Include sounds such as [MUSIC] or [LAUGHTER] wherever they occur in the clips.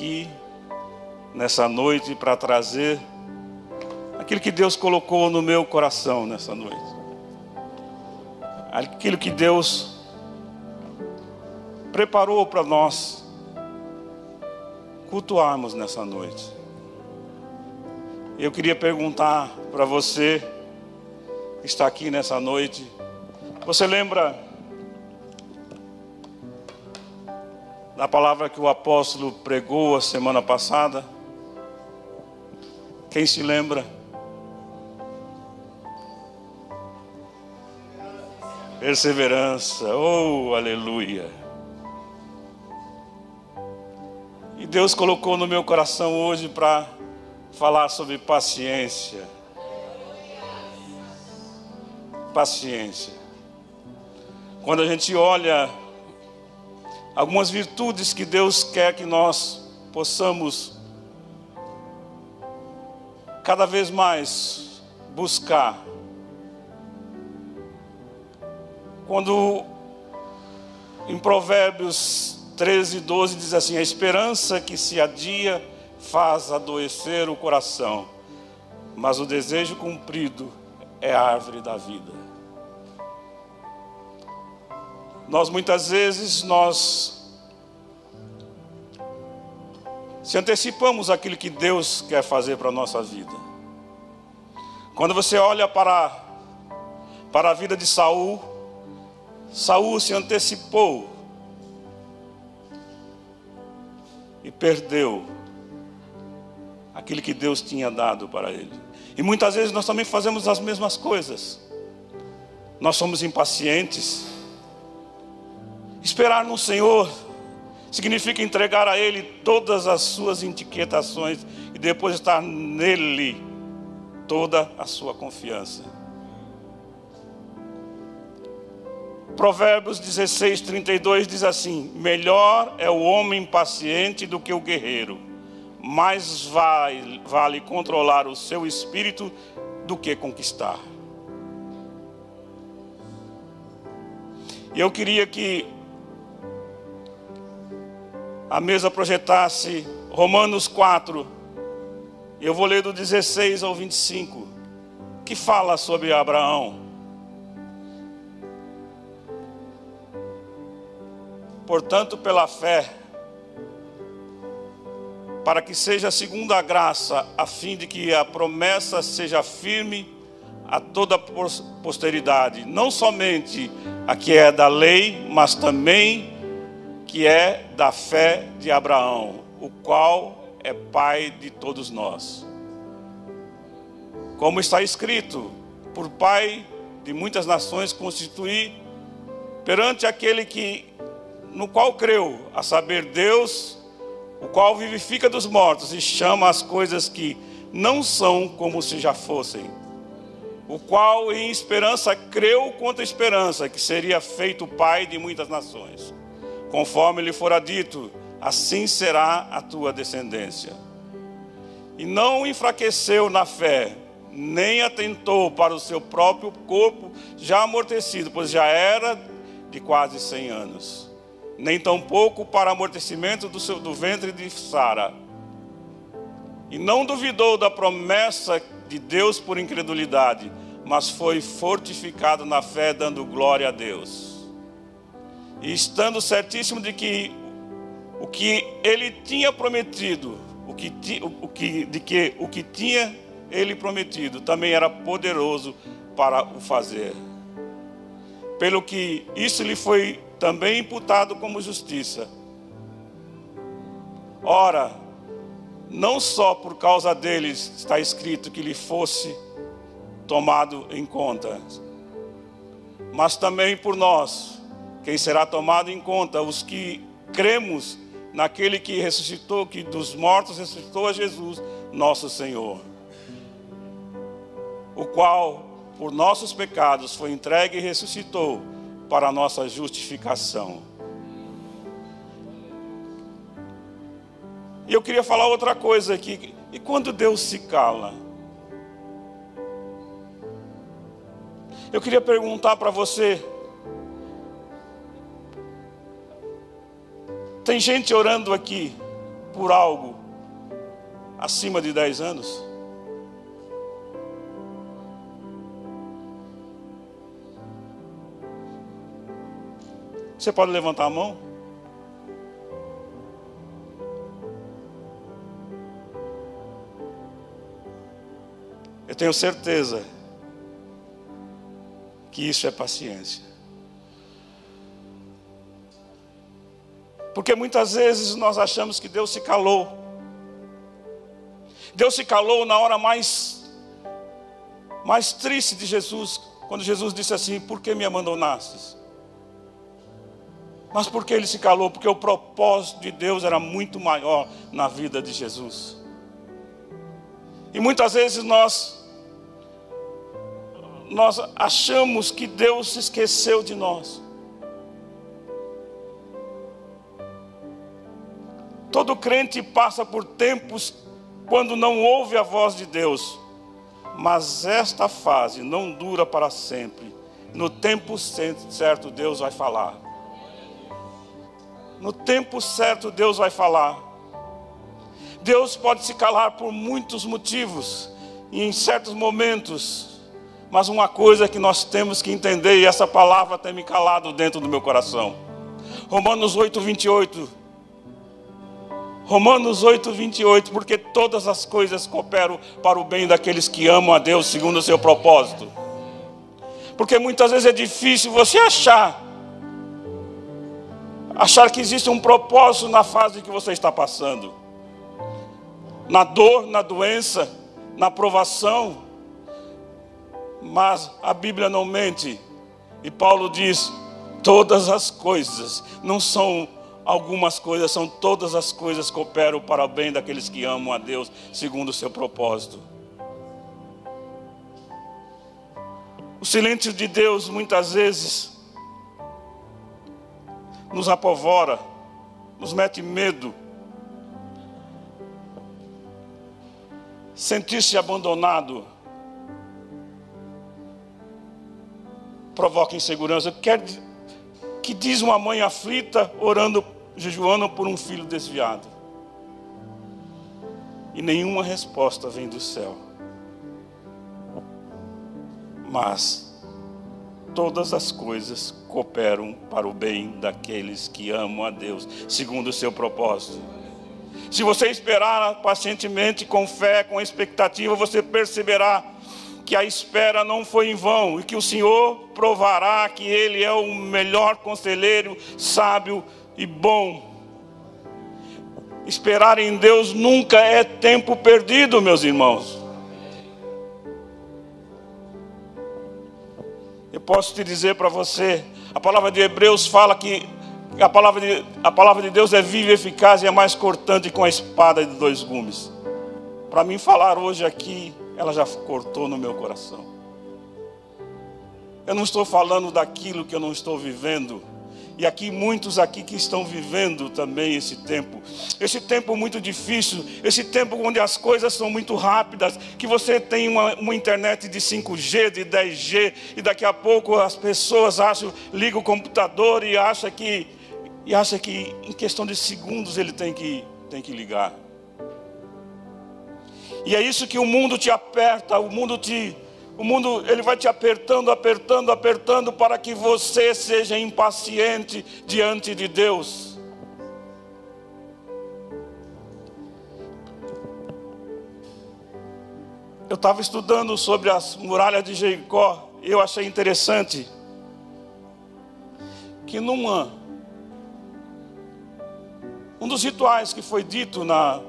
aqui nessa noite para trazer aquilo que Deus colocou no meu coração nessa noite. Aquilo que Deus preparou para nós cultuarmos nessa noite. Eu queria perguntar para você que está aqui nessa noite, você lembra da palavra que o apóstolo pregou a semana passada? Quem se lembra? Perseverança, oh aleluia. E Deus colocou no meu coração hoje para falar sobre paciência. Paciência. Quando a gente olha algumas virtudes que Deus quer que nós possamos cada vez mais buscar. Quando em Provérbios 13, 12 diz assim: A esperança que se adia faz adoecer o coração, mas o desejo cumprido é a árvore da vida. Nós muitas vezes nós se antecipamos aquilo que Deus quer fazer para a nossa vida. Quando você olha para, para a vida de Saul, Saul se antecipou e perdeu aquilo que Deus tinha dado para ele. E muitas vezes nós também fazemos as mesmas coisas. Nós somos impacientes Esperar no Senhor significa entregar a Ele todas as suas inquietações e depois estar nele toda a sua confiança. Provérbios 16, 32 diz assim: Melhor é o homem paciente do que o guerreiro, mais vale, vale controlar o seu espírito do que conquistar. Eu queria que a mesa projetasse Romanos 4, eu vou ler do 16 ao 25, que fala sobre Abraão. Portanto, pela fé, para que seja segundo a graça, a fim de que a promessa seja firme a toda posteridade, não somente a que é da lei, mas também que é da fé de Abraão, o qual é pai de todos nós. Como está escrito, por pai de muitas nações constituir perante aquele que no qual creu, a saber Deus, o qual vivifica dos mortos e chama as coisas que não são como se já fossem. O qual em esperança creu contra esperança que seria feito pai de muitas nações Conforme lhe fora dito, assim será a tua descendência. E não enfraqueceu na fé, nem atentou para o seu próprio corpo já amortecido, pois já era de quase cem anos. Nem tampouco para amortecimento do, seu, do ventre de Sara. E não duvidou da promessa de Deus por incredulidade, mas foi fortificado na fé, dando glória a Deus e estando certíssimo de que o que ele tinha prometido, o que, o que, de que o que tinha ele prometido também era poderoso para o fazer. Pelo que isso lhe foi também imputado como justiça. Ora, não só por causa deles está escrito que lhe fosse tomado em conta, mas também por nós quem será tomado em conta? Os que cremos naquele que ressuscitou, que dos mortos ressuscitou a Jesus, nosso Senhor. O qual, por nossos pecados, foi entregue e ressuscitou para a nossa justificação. E eu queria falar outra coisa aqui. E quando Deus se cala? Eu queria perguntar para você, Tem gente orando aqui, por algo acima de 10 anos? Você pode levantar a mão? Eu tenho certeza que isso é paciência. Porque muitas vezes nós achamos que Deus se calou. Deus se calou na hora mais mais triste de Jesus, quando Jesus disse assim: "Por que me abandonastes?" Mas por que ele se calou? Porque o propósito de Deus era muito maior na vida de Jesus. E muitas vezes nós nós achamos que Deus se esqueceu de nós. Todo crente passa por tempos quando não ouve a voz de Deus, mas esta fase não dura para sempre. No tempo certo, Deus vai falar. No tempo certo, Deus vai falar. Deus pode se calar por muitos motivos, e em certos momentos, mas uma coisa que nós temos que entender, e essa palavra tem me calado dentro do meu coração. Romanos 8, 28. Romanos 8, 28. Porque todas as coisas cooperam para o bem daqueles que amam a Deus segundo o seu propósito. Porque muitas vezes é difícil você achar achar que existe um propósito na fase que você está passando. Na dor, na doença, na provação. Mas a Bíblia não mente. E Paulo diz: todas as coisas, não são algumas coisas, são todas as coisas que operam para o bem daqueles que amam a Deus, segundo o seu propósito. O silêncio de Deus muitas vezes nos apavora, nos mete medo. Sentir-se abandonado provoca insegurança. Quer que diz uma mãe aflita orando, jejuando por um filho desviado. E nenhuma resposta vem do céu. Mas todas as coisas cooperam para o bem daqueles que amam a Deus, segundo o seu propósito. Se você esperar pacientemente, com fé, com expectativa, você perceberá que a espera não foi em vão e que o Senhor provará que Ele é o melhor conselheiro, sábio e bom. Esperar em Deus nunca é tempo perdido, meus irmãos. Eu posso te dizer para você, a palavra de Hebreus fala que a palavra, de, a palavra de Deus é viva e eficaz e é mais cortante com a espada de dois gumes. Para mim falar hoje aqui, ela já cortou no meu coração. Eu não estou falando daquilo que eu não estou vivendo, e aqui muitos aqui que estão vivendo também esse tempo. Esse tempo muito difícil, esse tempo onde as coisas são muito rápidas, que você tem uma, uma internet de 5G, de 10G, e daqui a pouco as pessoas acham, ligam o computador e acha que e acha que em questão de segundos ele tem que, tem que ligar. E é isso que o mundo te aperta, o mundo te o mundo ele vai te apertando, apertando, apertando para que você seja impaciente diante de Deus. Eu estava estudando sobre as muralhas de Jericó e eu achei interessante que numa um dos rituais que foi dito na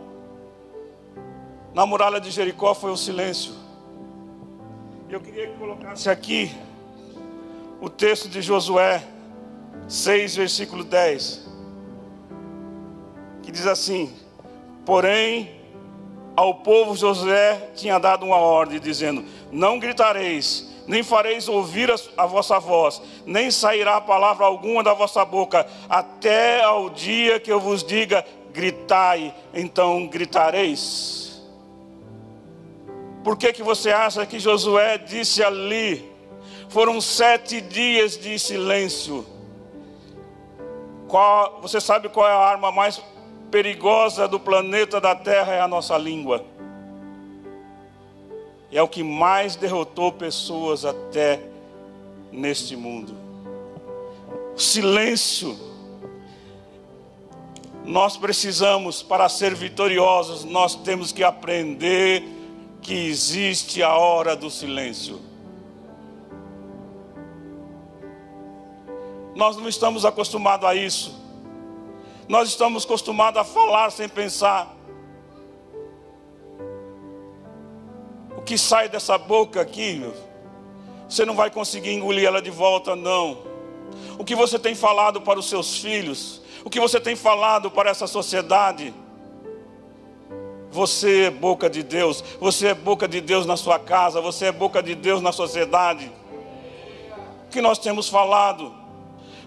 na muralha de Jericó foi o silêncio. Eu queria que colocasse aqui o texto de Josué 6, versículo 10, que diz assim: Porém, ao povo Josué tinha dado uma ordem, dizendo: Não gritareis, nem fareis ouvir a, vossa voz, nem sairá palavra alguma da vossa boca, até ao dia que eu vos diga: gritai, então gritareis. Por que, que você acha que Josué disse ali? Foram sete dias de silêncio. Qual, você sabe qual é a arma mais perigosa do planeta da Terra é a nossa língua. É o que mais derrotou pessoas até neste mundo. O silêncio. Nós precisamos, para ser vitoriosos, nós temos que aprender que existe a hora do silêncio. Nós não estamos acostumados a isso. Nós estamos acostumados a falar sem pensar. O que sai dessa boca aqui, você não vai conseguir engolir ela de volta, não. O que você tem falado para os seus filhos, o que você tem falado para essa sociedade, você é boca de Deus, você é boca de Deus na sua casa, você é boca de Deus na sociedade. O que nós temos falado?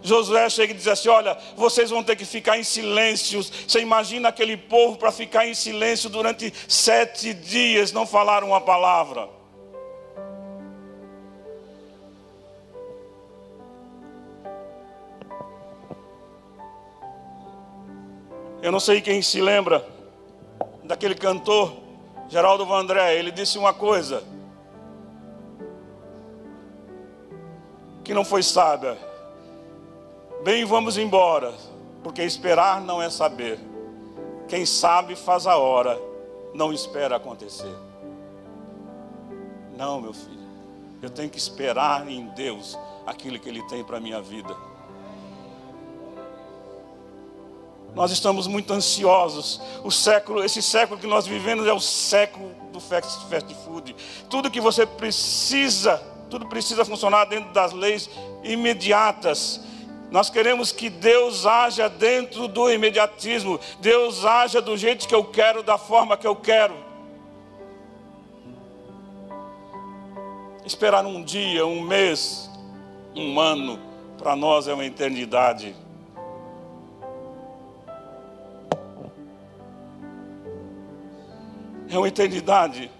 Josué chega e diz assim: Olha, vocês vão ter que ficar em silêncio. Você imagina aquele povo para ficar em silêncio durante sete dias, não falar uma palavra. Eu não sei quem se lembra daquele cantor, Geraldo Vandré, ele disse uma coisa que não foi sábia. Bem, vamos embora, porque esperar não é saber. Quem sabe faz a hora, não espera acontecer. Não, meu filho, eu tenho que esperar em Deus aquilo que Ele tem para a minha vida. Nós estamos muito ansiosos. O século, esse século que nós vivemos é o século do fast food. Tudo que você precisa, tudo precisa funcionar dentro das leis imediatas. Nós queremos que Deus haja dentro do imediatismo. Deus haja do jeito que eu quero, da forma que eu quero. Esperar um dia, um mês, um ano, para nós é uma eternidade. É uma eternidade.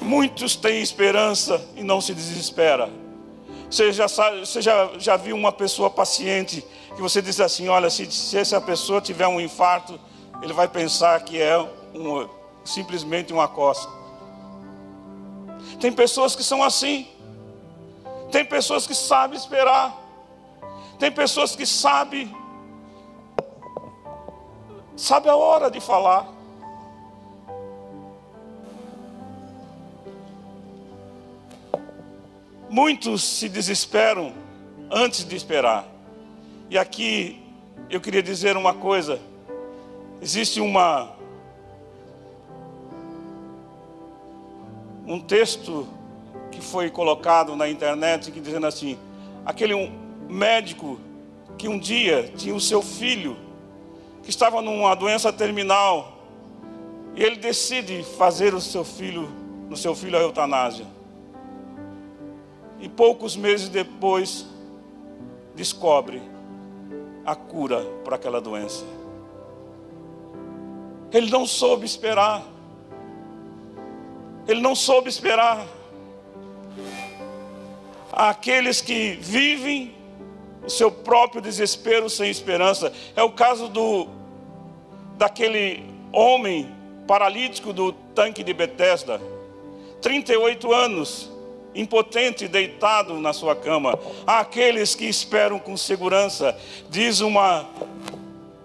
Muitos têm esperança e não se desespera. Você já, sabe, você já, já viu uma pessoa paciente que você diz assim: olha, se, se essa pessoa tiver um infarto, ele vai pensar que é um, simplesmente uma coça. Tem pessoas que são assim. Tem pessoas que sabem esperar. Tem pessoas que sabem sabe a hora de falar. Muitos se desesperam antes de esperar. E aqui eu queria dizer uma coisa. Existe uma um texto que foi colocado na internet que dizendo assim: aquele médico que um dia tinha o seu filho que estava numa doença terminal e ele decide fazer o seu filho, no seu filho a eutanásia. E poucos meses depois descobre a cura para aquela doença. Ele não soube esperar. Ele não soube esperar. Aqueles que vivem o seu próprio desespero sem esperança. É o caso do daquele homem paralítico do tanque de Betesda. 38 anos, impotente, deitado na sua cama. Há aqueles que esperam com segurança. Diz uma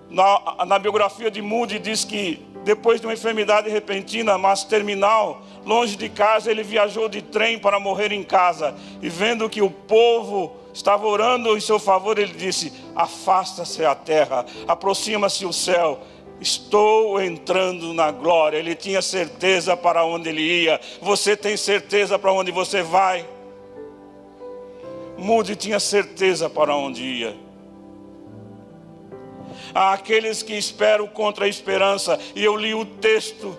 na, na biografia de Moody diz que depois de uma enfermidade repentina, mas terminal, longe de casa, ele viajou de trem para morrer em casa. E vendo que o povo estava orando em seu favor, ele disse: Afasta-se a terra, aproxima-se o céu. Estou entrando na glória. Ele tinha certeza para onde ele ia. Você tem certeza para onde você vai? Mude tinha certeza para onde ia. Há aqueles que esperam contra a esperança, e eu li o texto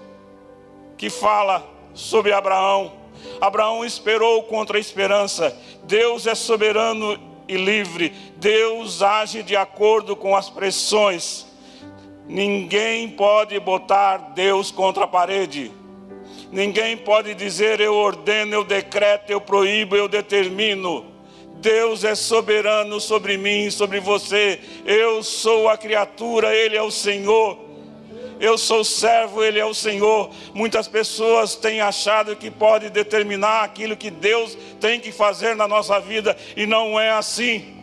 que fala sobre Abraão. Abraão esperou contra a esperança. Deus é soberano e livre. Deus age de acordo com as pressões. Ninguém pode botar Deus contra a parede. Ninguém pode dizer eu ordeno, eu decreto, eu proíbo, eu determino. Deus é soberano sobre mim, sobre você. Eu sou a criatura, Ele é o Senhor. Eu sou servo, Ele é o Senhor. Muitas pessoas têm achado que pode determinar aquilo que Deus tem que fazer na nossa vida, e não é assim.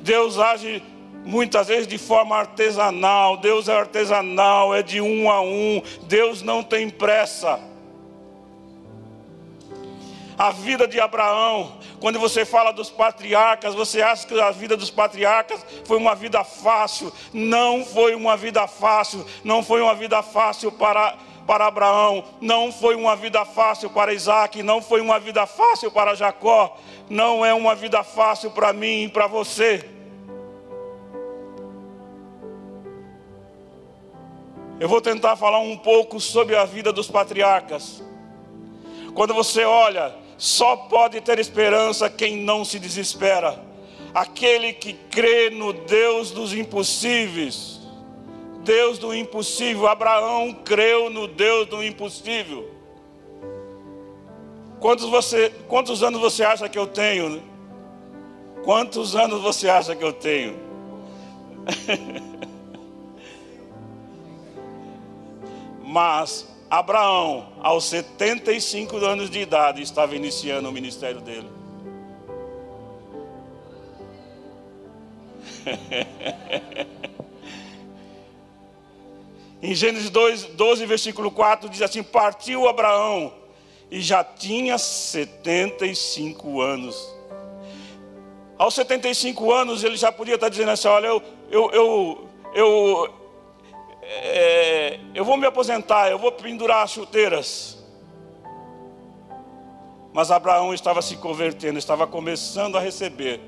Deus age muitas vezes de forma artesanal. Deus é artesanal, é de um a um. Deus não tem pressa. A vida de Abraão, quando você fala dos patriarcas, você acha que a vida dos patriarcas foi uma vida fácil? Não foi uma vida fácil, não foi uma vida fácil para, para Abraão, não foi uma vida fácil para Isaac, não foi uma vida fácil para Jacó, não é uma vida fácil para mim e para você. Eu vou tentar falar um pouco sobre a vida dos patriarcas. Quando você olha, só pode ter esperança quem não se desespera. Aquele que crê no Deus dos impossíveis. Deus do impossível. Abraão creu no Deus do impossível. Quantos, você, quantos anos você acha que eu tenho? Quantos anos você acha que eu tenho? [LAUGHS] Mas Abraão, aos 75 anos de idade, estava iniciando o ministério dele. [LAUGHS] em Gênesis 2, 12, versículo 4, diz assim: Partiu Abraão e já tinha 75 anos. Aos 75 anos, ele já podia estar dizendo assim: Olha, eu, eu, eu, eu é, eu vou me aposentar, eu vou pendurar as chuteiras. Mas Abraão estava se convertendo, estava começando a receber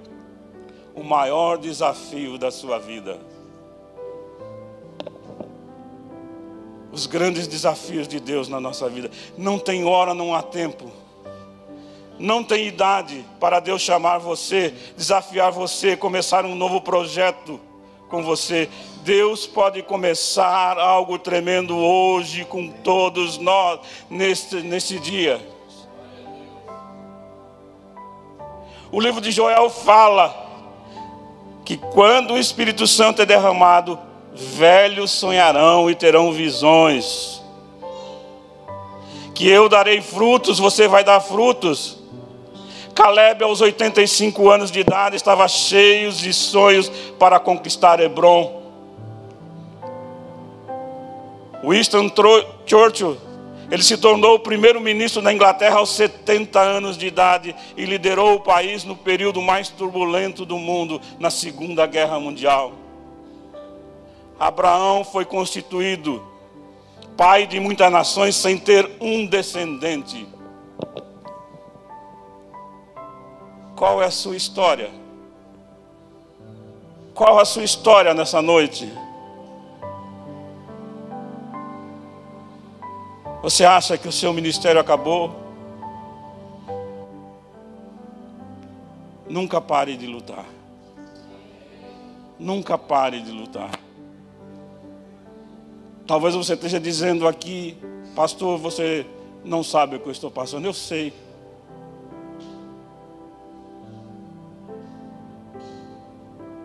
o maior desafio da sua vida. Os grandes desafios de Deus na nossa vida. Não tem hora, não há tempo. Não tem idade para Deus chamar você, desafiar você, começar um novo projeto com você. Deus pode começar algo tremendo hoje com todos nós neste, nesse dia. O livro de Joel fala que quando o Espírito Santo é derramado, velhos sonharão e terão visões. Que eu darei frutos, você vai dar frutos. Caleb, aos 85 anos de idade, estava cheio de sonhos para conquistar Hebron. Winston Churchill, ele se tornou o primeiro-ministro da Inglaterra aos 70 anos de idade e liderou o país no período mais turbulento do mundo, na Segunda Guerra Mundial. Abraão foi constituído pai de muitas nações sem ter um descendente. Qual é a sua história? Qual a sua história nessa noite? Você acha que o seu ministério acabou? Nunca pare de lutar. Nunca pare de lutar. Talvez você esteja dizendo aqui, pastor, você não sabe o que eu estou passando. Eu sei.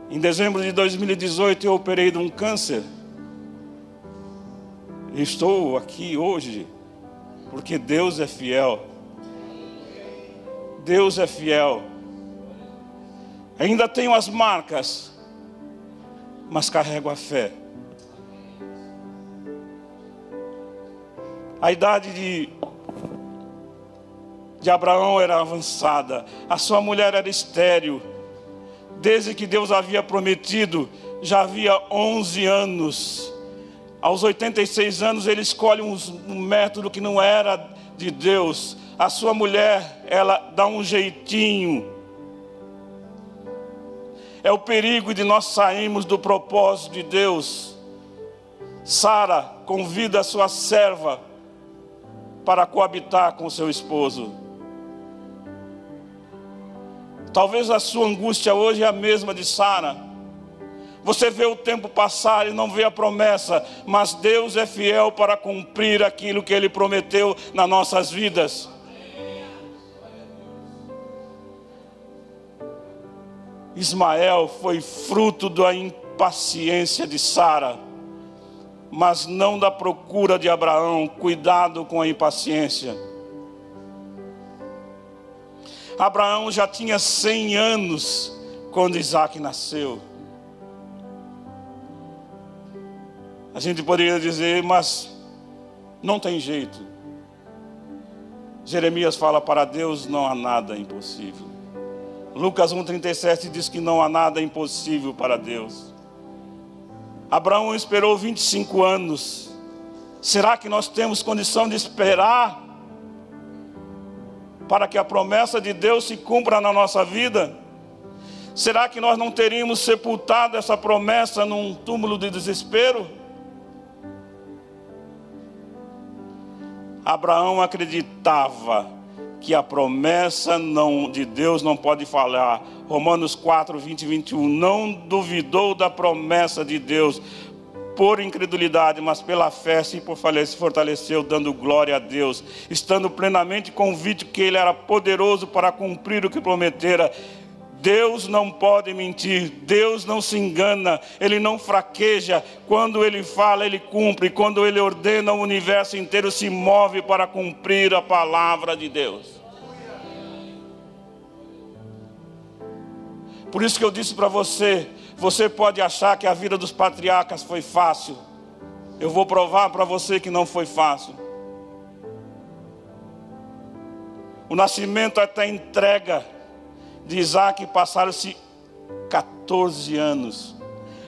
Em dezembro de 2018 eu operei de um câncer. Estou aqui hoje porque Deus é fiel. Deus é fiel. Ainda tenho as marcas, mas carrego a fé. A idade de, de Abraão era avançada, a sua mulher era estéril. Desde que Deus havia prometido, já havia 11 anos aos 86 anos, ele escolhe um, método que não era de Deus. A sua mulher, ela dá um jeitinho. É o perigo de nós sairmos do propósito de Deus. Sara convida a sua serva para coabitar com seu esposo. Talvez a sua angústia hoje é a mesma de Sara. Você vê o tempo passar e não vê a promessa, mas Deus é fiel para cumprir aquilo que Ele prometeu nas nossas vidas. Ismael foi fruto da impaciência de Sara, mas não da procura de Abraão. Cuidado com a impaciência. Abraão já tinha 100 anos quando Isaac nasceu. A gente poderia dizer, mas não tem jeito. Jeremias fala: para Deus não há nada impossível. Lucas 1,37 diz que não há nada impossível para Deus. Abraão esperou 25 anos. Será que nós temos condição de esperar para que a promessa de Deus se cumpra na nossa vida? Será que nós não teríamos sepultado essa promessa num túmulo de desespero? Abraão acreditava que a promessa não, de Deus não pode falhar. Romanos 4, 20 e 21. Não duvidou da promessa de Deus por incredulidade, mas pela fé se fortaleceu, dando glória a Deus, estando plenamente convicto que Ele era poderoso para cumprir o que prometera. Deus não pode mentir, Deus não se engana, Ele não fraqueja. Quando Ele fala, Ele cumpre. Quando Ele ordena, o universo inteiro se move para cumprir a palavra de Deus. Por isso que eu disse para você: você pode achar que a vida dos patriarcas foi fácil. Eu vou provar para você que não foi fácil. O nascimento até a entrega de Isaac passaram-se 14 anos.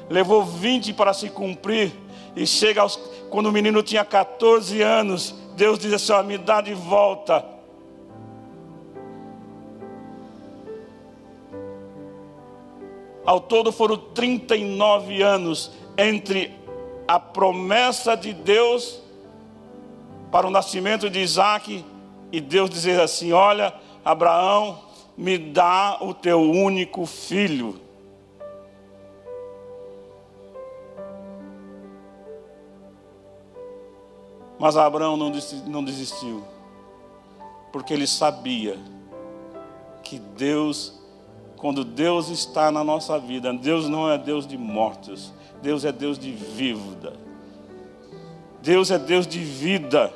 Levou 20 para se cumprir. E chega aos, quando o menino tinha 14 anos, Deus diz assim: ó, me dá de volta. Ao todo foram 39 anos entre a promessa de Deus para o nascimento de Isaac e Deus dizer assim: Olha, Abraão, me dá o teu único filho. Mas Abraão não desistiu, porque ele sabia que Deus, quando Deus está na nossa vida, Deus não é Deus de mortos, Deus é Deus de vida. Deus é Deus de vida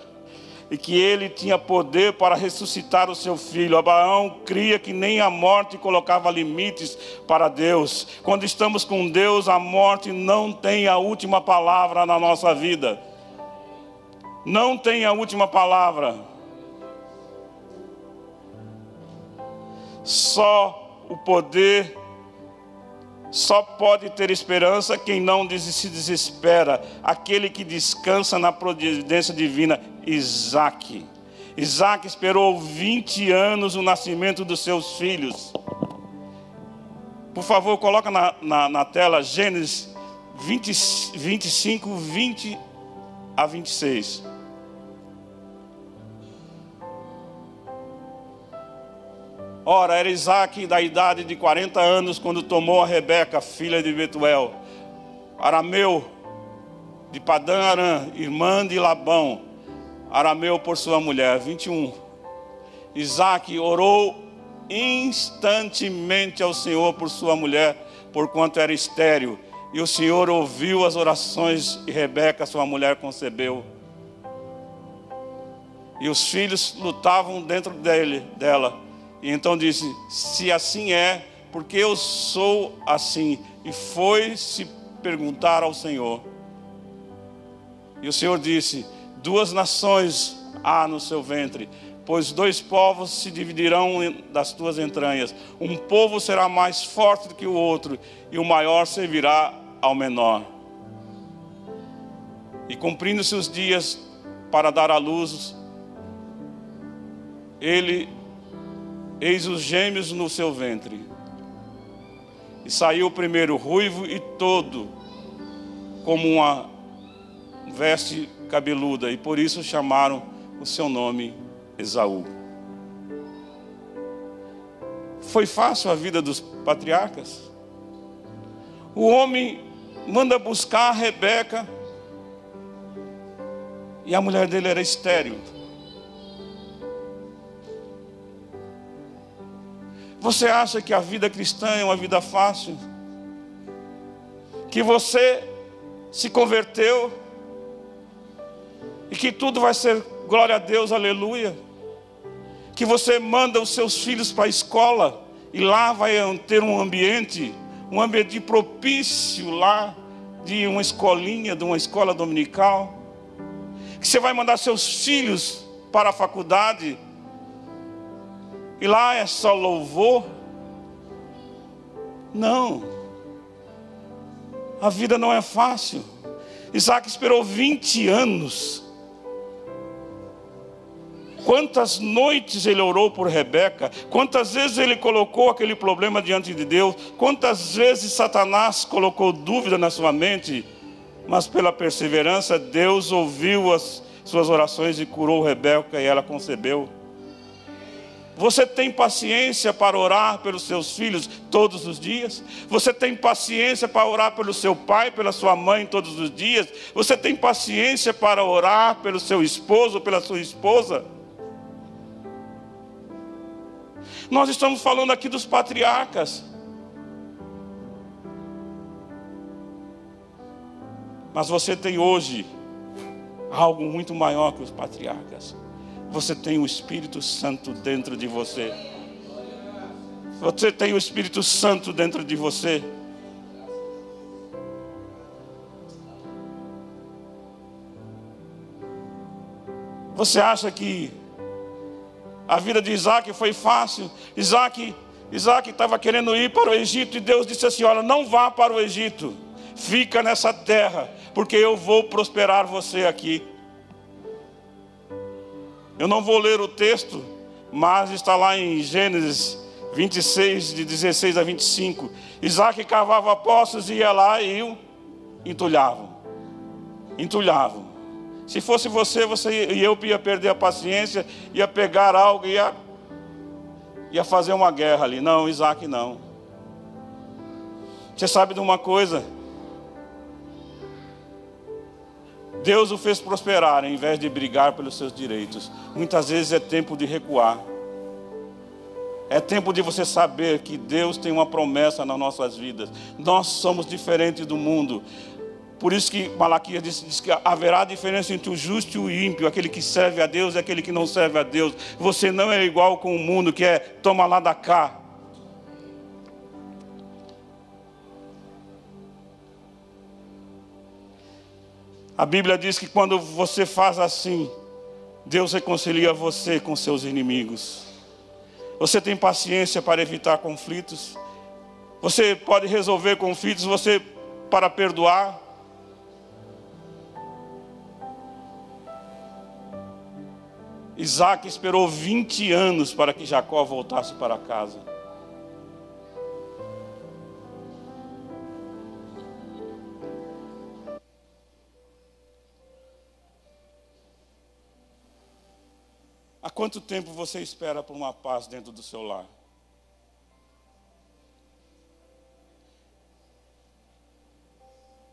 e que ele tinha poder para ressuscitar o seu filho. Abraão cria que nem a morte colocava limites para Deus. Quando estamos com Deus, a morte não tem a última palavra na nossa vida. Não tem a última palavra. Só o poder só pode ter esperança quem não se desespera, aquele que descansa na providência divina, Isaac. Isaac esperou 20 anos o nascimento dos seus filhos. Por favor, coloca na, na, na tela Gênesis 20, 25, 20 a 26. Ora, era Isaac da idade de 40 anos quando tomou a Rebeca, filha de Betuel, arameu de Padã Arã, irmã de Labão, arameu por sua mulher. 21. Isaac orou instantemente ao Senhor por sua mulher, porquanto era estéril. E o Senhor ouviu as orações e Rebeca, sua mulher, concebeu. E os filhos lutavam dentro dele, dela e então disse: Se assim é, porque eu sou assim. E foi se perguntar ao Senhor. E o Senhor disse: Duas nações há no seu ventre, pois dois povos se dividirão das tuas entranhas. Um povo será mais forte do que o outro, e o maior servirá ao menor. E cumprindo-se os dias para dar à luz, ele Eis os gêmeos no seu ventre. E saiu o primeiro ruivo e todo, como uma veste cabeluda, e por isso chamaram o seu nome Esaú. Foi fácil a vida dos patriarcas? O homem manda buscar a Rebeca, e a mulher dele era estéril. Você acha que a vida cristã é uma vida fácil? Que você se converteu e que tudo vai ser glória a Deus, aleluia? Que você manda os seus filhos para a escola e lá vai ter um ambiente, um ambiente propício lá de uma escolinha, de uma escola dominical. Que você vai mandar seus filhos para a faculdade e lá é só louvor. Não. A vida não é fácil. Isaac esperou 20 anos. Quantas noites ele orou por Rebeca, quantas vezes ele colocou aquele problema diante de Deus, quantas vezes Satanás colocou dúvida na sua mente, mas pela perseverança Deus ouviu as suas orações e curou Rebeca e ela concebeu. Você tem paciência para orar pelos seus filhos todos os dias? Você tem paciência para orar pelo seu pai, pela sua mãe todos os dias? Você tem paciência para orar pelo seu esposo, pela sua esposa? Nós estamos falando aqui dos patriarcas. Mas você tem hoje algo muito maior que os patriarcas você tem o Espírito Santo dentro de você. Você tem o Espírito Santo dentro de você. Você acha que a vida de Isaac foi fácil? Isaac, Isaac estava querendo ir para o Egito e Deus disse assim: Olha, não vá para o Egito, fica nessa terra, porque eu vou prosperar você aqui. Eu não vou ler o texto, mas está lá em Gênesis 26, de 16 a 25. Isaac cavava poços e ia lá e entulhavam. Entulhavam. Se fosse você, você e eu ia perder a paciência, ia pegar algo, ia, ia fazer uma guerra ali. Não, Isaac não. Você sabe de uma coisa? Deus o fez prosperar em vez de brigar pelos seus direitos. Muitas vezes é tempo de recuar. É tempo de você saber que Deus tem uma promessa nas nossas vidas. Nós somos diferentes do mundo. Por isso que Malaquias diz, diz, que haverá diferença entre o justo e o ímpio, aquele que serve a Deus e aquele que não serve a Deus. Você não é igual com o mundo que é toma lá da cá. A Bíblia diz que quando você faz assim, Deus reconcilia você com seus inimigos. Você tem paciência para evitar conflitos. Você pode resolver conflitos, você para perdoar. Isaac esperou 20 anos para que Jacó voltasse para casa. Há quanto tempo você espera por uma paz dentro do seu lar?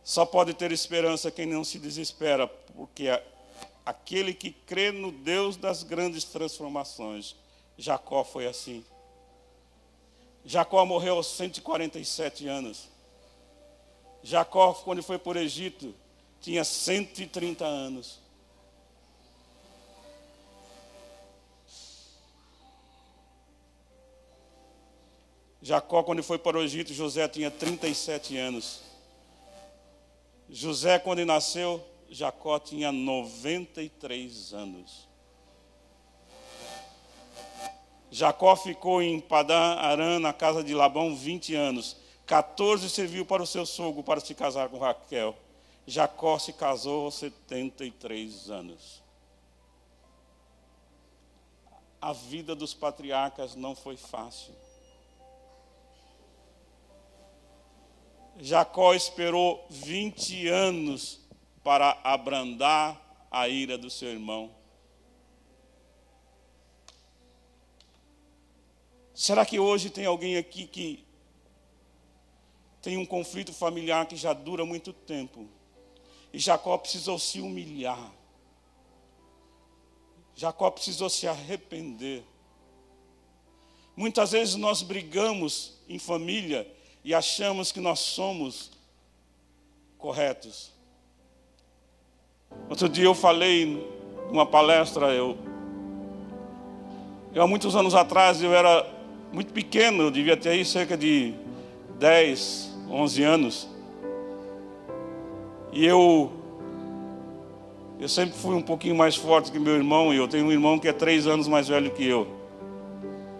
Só pode ter esperança quem não se desespera, porque aquele que crê no Deus das grandes transformações, Jacó foi assim. Jacó morreu aos 147 anos. Jacó, quando foi por Egito, tinha 130 anos. Jacó, quando foi para o Egito, José tinha 37 anos. José, quando nasceu, Jacó tinha 93 anos. Jacó ficou em Padã Arã, na casa de Labão, 20 anos. 14 serviu para o seu sogro para se casar com Raquel. Jacó se casou aos 73 anos. A vida dos patriarcas não foi fácil. Jacó esperou 20 anos para abrandar a ira do seu irmão. Será que hoje tem alguém aqui que tem um conflito familiar que já dura muito tempo? E Jacó precisou se humilhar. Jacó precisou se arrepender. Muitas vezes nós brigamos em família e achamos que nós somos corretos. Outro dia eu falei numa palestra, eu, eu há muitos anos atrás eu era muito pequeno, eu devia ter aí cerca de 10, 11 anos. E eu eu sempre fui um pouquinho mais forte que meu irmão, e eu tenho um irmão que é três anos mais velho que eu.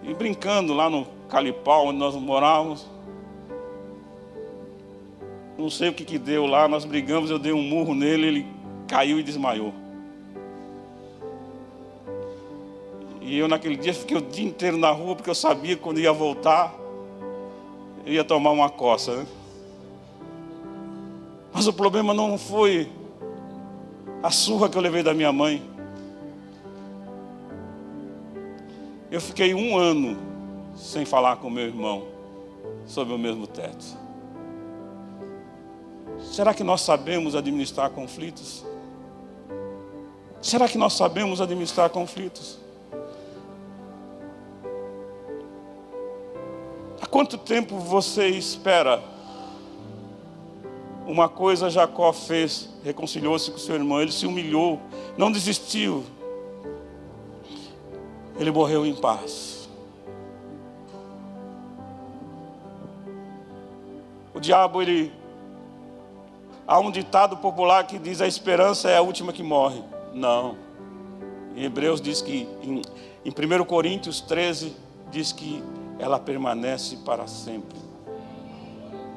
E brincando lá no Calipau, onde nós morávamos. Não sei o que, que deu lá, nós brigamos, eu dei um murro nele, ele caiu e desmaiou. E eu naquele dia fiquei o dia inteiro na rua, porque eu sabia que quando ia voltar, eu ia tomar uma coça. Né? Mas o problema não foi a surra que eu levei da minha mãe. Eu fiquei um ano sem falar com meu irmão sobre o mesmo teto. Será que nós sabemos administrar conflitos? Será que nós sabemos administrar conflitos? Há quanto tempo você espera uma coisa Jacó fez, reconciliou-se com seu irmão, ele se humilhou, não desistiu. Ele morreu em paz. O diabo, ele. Há um ditado popular que diz: a esperança é a última que morre. Não. Em Hebreus diz que, em, em 1 Coríntios 13, diz que ela permanece para sempre.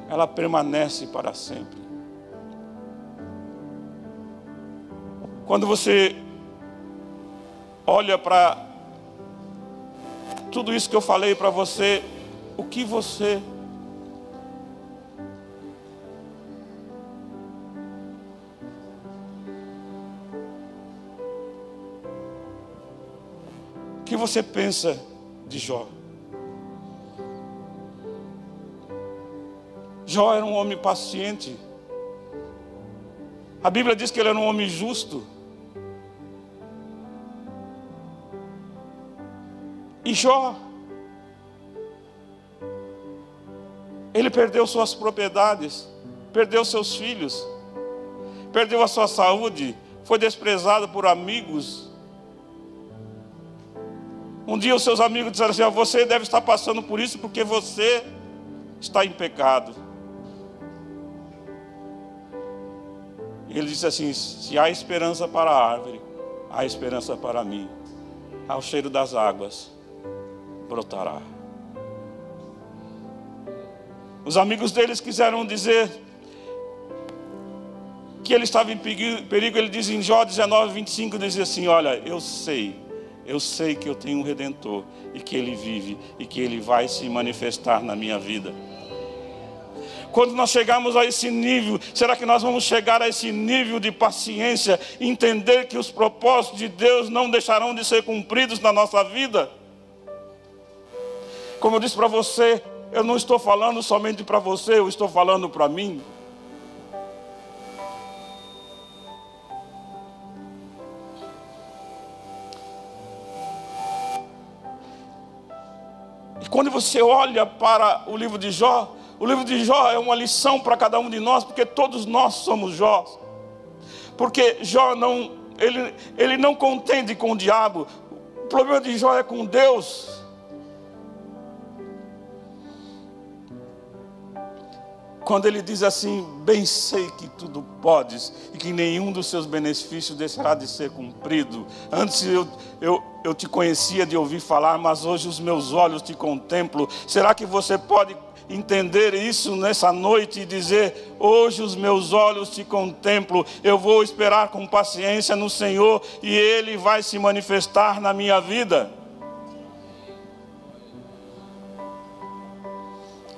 Ela permanece para sempre. Quando você olha para tudo isso que eu falei para você, o que você você pensa de Jó? Jó era um homem paciente. A Bíblia diz que ele era um homem justo. E Jó, ele perdeu suas propriedades, perdeu seus filhos, perdeu a sua saúde, foi desprezado por amigos. Um dia os seus amigos disseram assim: Você deve estar passando por isso porque você está em pecado. Ele disse assim: Se há esperança para a árvore, há esperança para mim. Ao cheiro das águas, brotará. Os amigos deles quiseram dizer que ele estava em perigo. Ele diz em Jó 19, 25: diz assim: Olha, eu sei, eu sei que eu tenho um redentor e que ele vive e que ele vai se manifestar na minha vida. Quando nós chegarmos a esse nível, será que nós vamos chegar a esse nível de paciência, entender que os propósitos de Deus não deixarão de ser cumpridos na nossa vida? Como eu disse para você, eu não estou falando somente para você, eu estou falando para mim. Quando você olha para o livro de Jó, o livro de Jó é uma lição para cada um de nós, porque todos nós somos Jó. Porque Jó não, ele, ele não contende com o diabo. O problema de Jó é com Deus. Quando ele diz assim: Bem sei que tudo podes e que nenhum dos seus benefícios deixará de ser cumprido. Antes eu, eu, eu te conhecia de ouvir falar, mas hoje os meus olhos te contemplo. Será que você pode entender isso nessa noite e dizer: Hoje os meus olhos te contemplo, eu vou esperar com paciência no Senhor e Ele vai se manifestar na minha vida?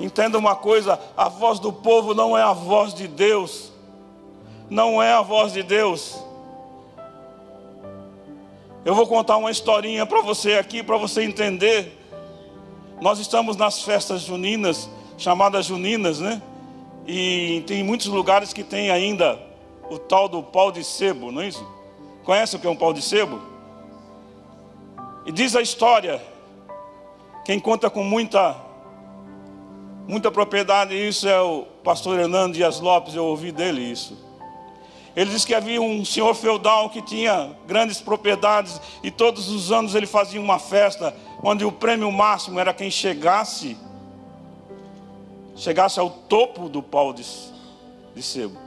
Entenda uma coisa: a voz do povo não é a voz de Deus. Não é a voz de Deus. Eu vou contar uma historinha para você aqui, para você entender. Nós estamos nas festas juninas, chamadas juninas, né? E tem muitos lugares que tem ainda o tal do pau de sebo, não é isso? Conhece o que é um pau de sebo? E diz a história Quem conta com muita muita propriedade isso é o pastor Hernando Dias Lopes, eu ouvi dele isso. Ele disse que havia um senhor feudal que tinha grandes propriedades e todos os anos ele fazia uma festa onde o prêmio máximo era quem chegasse chegasse ao topo do pau de, de sebo.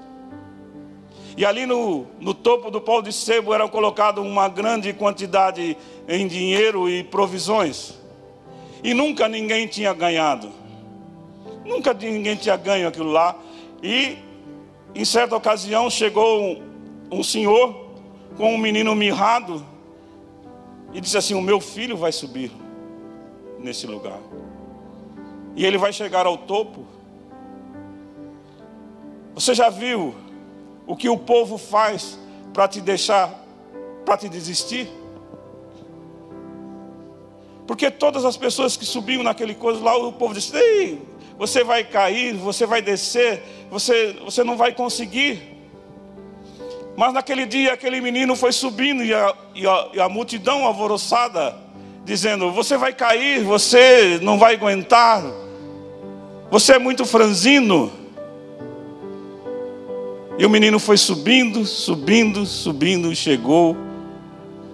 E ali no, no topo do pau de sebo era colocado uma grande quantidade em dinheiro e provisões. E nunca ninguém tinha ganhado. Nunca ninguém tinha ganho aquilo lá. E em certa ocasião chegou um, senhor com um menino mirrado e disse assim: O meu filho vai subir nesse lugar. E ele vai chegar ao topo. Você já viu o que o povo faz para te deixar, para te desistir? Porque todas as pessoas que subiam naquele coisa lá, o povo disse: Ei, você vai cair, você vai descer, você, você não vai conseguir. Mas naquele dia aquele menino foi subindo e a, e a, e a multidão alvoroçada, dizendo: Você vai cair, você não vai aguentar, você é muito franzino. E o menino foi subindo, subindo, subindo e chegou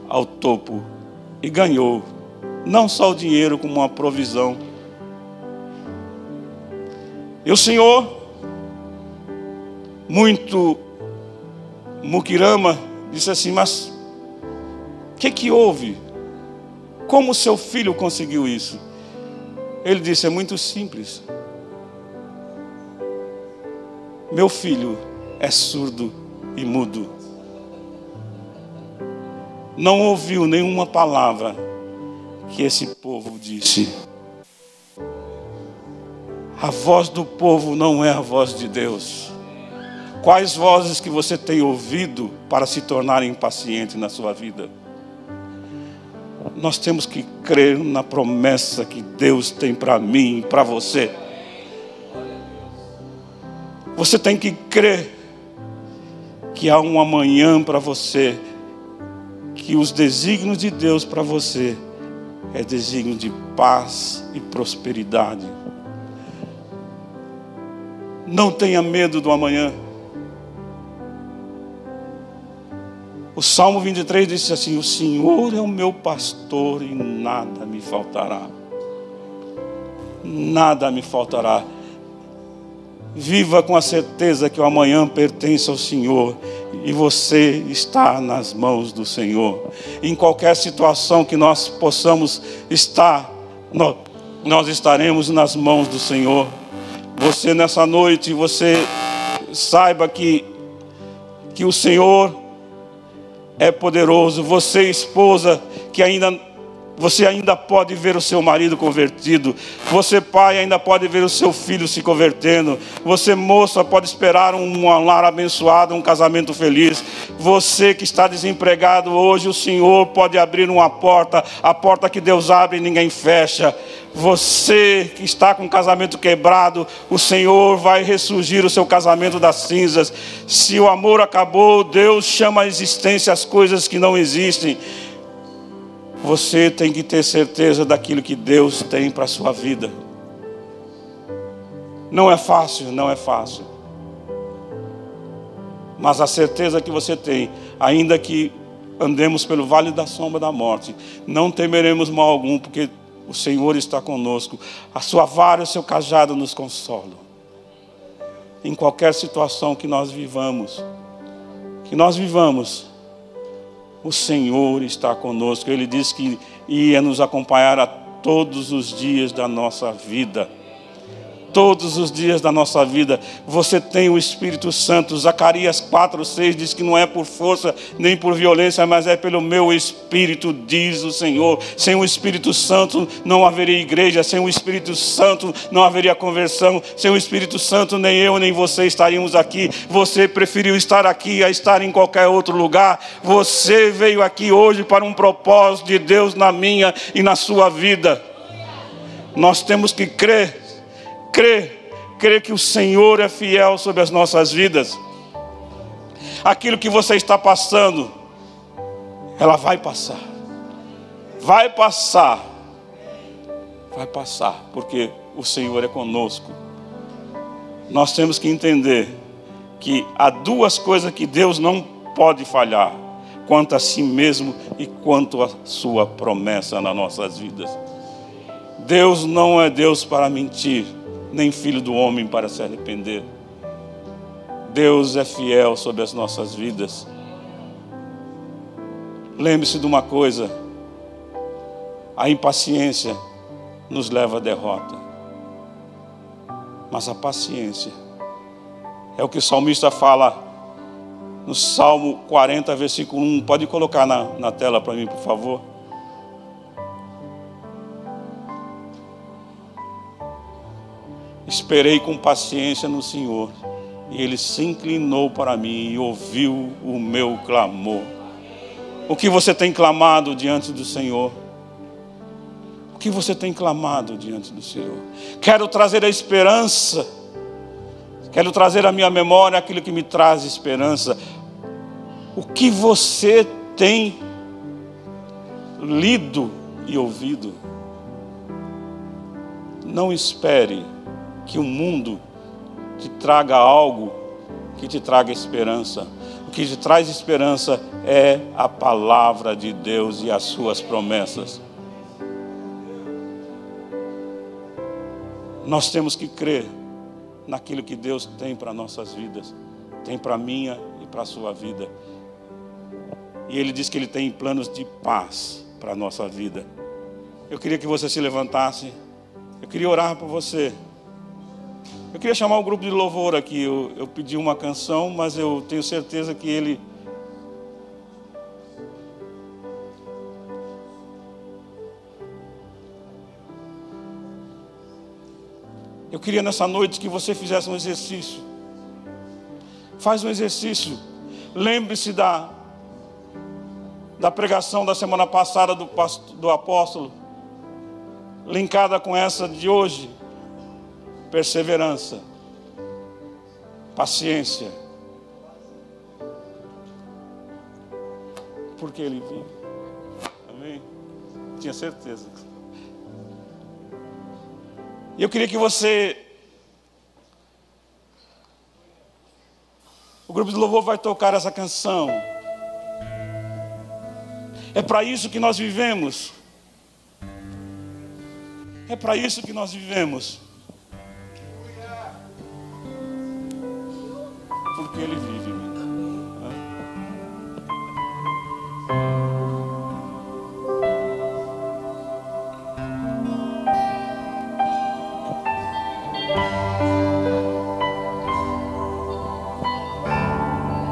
ao topo e ganhou não só o dinheiro, como uma provisão e o Senhor, muito muquirama, disse assim: Mas o que, que houve? Como seu filho conseguiu isso? Ele disse: É muito simples. Meu filho é surdo e mudo. Não ouviu nenhuma palavra que esse povo disse. A voz do povo não é a voz de Deus. Quais vozes que você tem ouvido para se tornar impaciente na sua vida? Nós temos que crer na promessa que Deus tem para mim e para você. Você tem que crer que há um amanhã para você, que os desígnios de Deus para você é desígnio de paz e prosperidade. Não tenha medo do amanhã. O Salmo 23 diz assim: O Senhor é o meu pastor e nada me faltará. Nada me faltará. Viva com a certeza que o amanhã pertence ao Senhor e você está nas mãos do Senhor. Em qualquer situação que nós possamos estar, nós estaremos nas mãos do Senhor. Você nessa noite, você saiba que, que o Senhor é poderoso. Você, esposa, que ainda você ainda pode ver o seu marido convertido. Você, pai, ainda pode ver o seu filho se convertendo. Você, moça, pode esperar um lar abençoado, um casamento feliz. Você que está desempregado hoje, o Senhor pode abrir uma porta, a porta que Deus abre e ninguém fecha. Você que está com o casamento quebrado, o Senhor vai ressurgir o seu casamento das cinzas. Se o amor acabou, Deus chama à existência as coisas que não existem. Você tem que ter certeza daquilo que Deus tem para a sua vida. Não é fácil, não é fácil. Mas a certeza que você tem, ainda que andemos pelo vale da sombra da morte, não temeremos mal algum, porque o Senhor está conosco. A sua vara e o seu cajado nos consolam. Em qualquer situação que nós vivamos, que nós vivamos, o Senhor está conosco. Ele disse que ia nos acompanhar a todos os dias da nossa vida todos os dias da nossa vida. Você tem o Espírito Santo. Zacarias 4:6 diz que não é por força nem por violência, mas é pelo meu espírito, diz o Senhor. Sem o Espírito Santo não haveria igreja, sem o Espírito Santo não haveria conversão, sem o Espírito Santo nem eu nem você estaríamos aqui. Você preferiu estar aqui a estar em qualquer outro lugar. Você veio aqui hoje para um propósito de Deus na minha e na sua vida. Nós temos que crer crer, crer que o Senhor é fiel sobre as nossas vidas. Aquilo que você está passando, ela vai passar. Vai passar. vai passar, porque o Senhor é conosco. Nós temos que entender que há duas coisas que Deus não pode falhar: quanto a si mesmo e quanto a sua promessa nas nossas vidas. Deus não é Deus para mentir, nem filho do homem para se arrepender. Deus é fiel sobre as nossas vidas. Lembre-se de uma coisa: a impaciência nos leva à derrota, mas a paciência é o que o salmista fala no Salmo 40, versículo 1. Pode colocar na, na tela para mim, por favor. Esperei com paciência no Senhor, e Ele se inclinou para mim e ouviu o meu clamor. O que você tem clamado diante do Senhor? O que você tem clamado diante do Senhor? Quero trazer a esperança Quero trazer à minha memória aquilo que me traz esperança. O que você tem lido e ouvido? Não espere que o mundo te traga algo que te traga esperança. O que te traz esperança é a palavra de Deus e as suas promessas. Nós temos que crer naquilo que Deus tem para nossas vidas, tem para a minha e para a sua vida. E Ele diz que Ele tem planos de paz para a nossa vida. Eu queria que você se levantasse, eu queria orar por você. Eu queria chamar o grupo de louvor aqui. Eu, eu pedi uma canção, mas eu tenho certeza que ele Eu queria nessa noite que você fizesse um exercício. Faz um exercício. Lembre-se da, da pregação da semana passada do, do apóstolo, linkada com essa de hoje. Perseverança, paciência. Porque ele vive. Amém? Tinha certeza. E eu queria que você. O grupo de louvor vai tocar essa canção. É para isso que nós vivemos. É para isso que nós vivemos. Porque Ele vive em mim.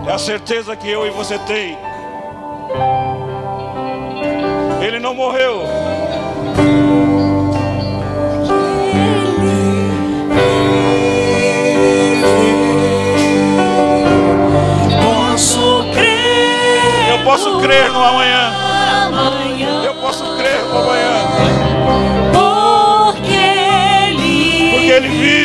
É a certeza que eu e você tem. Ele não morreu. Crer no amanhã. Eu posso crer no amanhã. Porque Ele vive.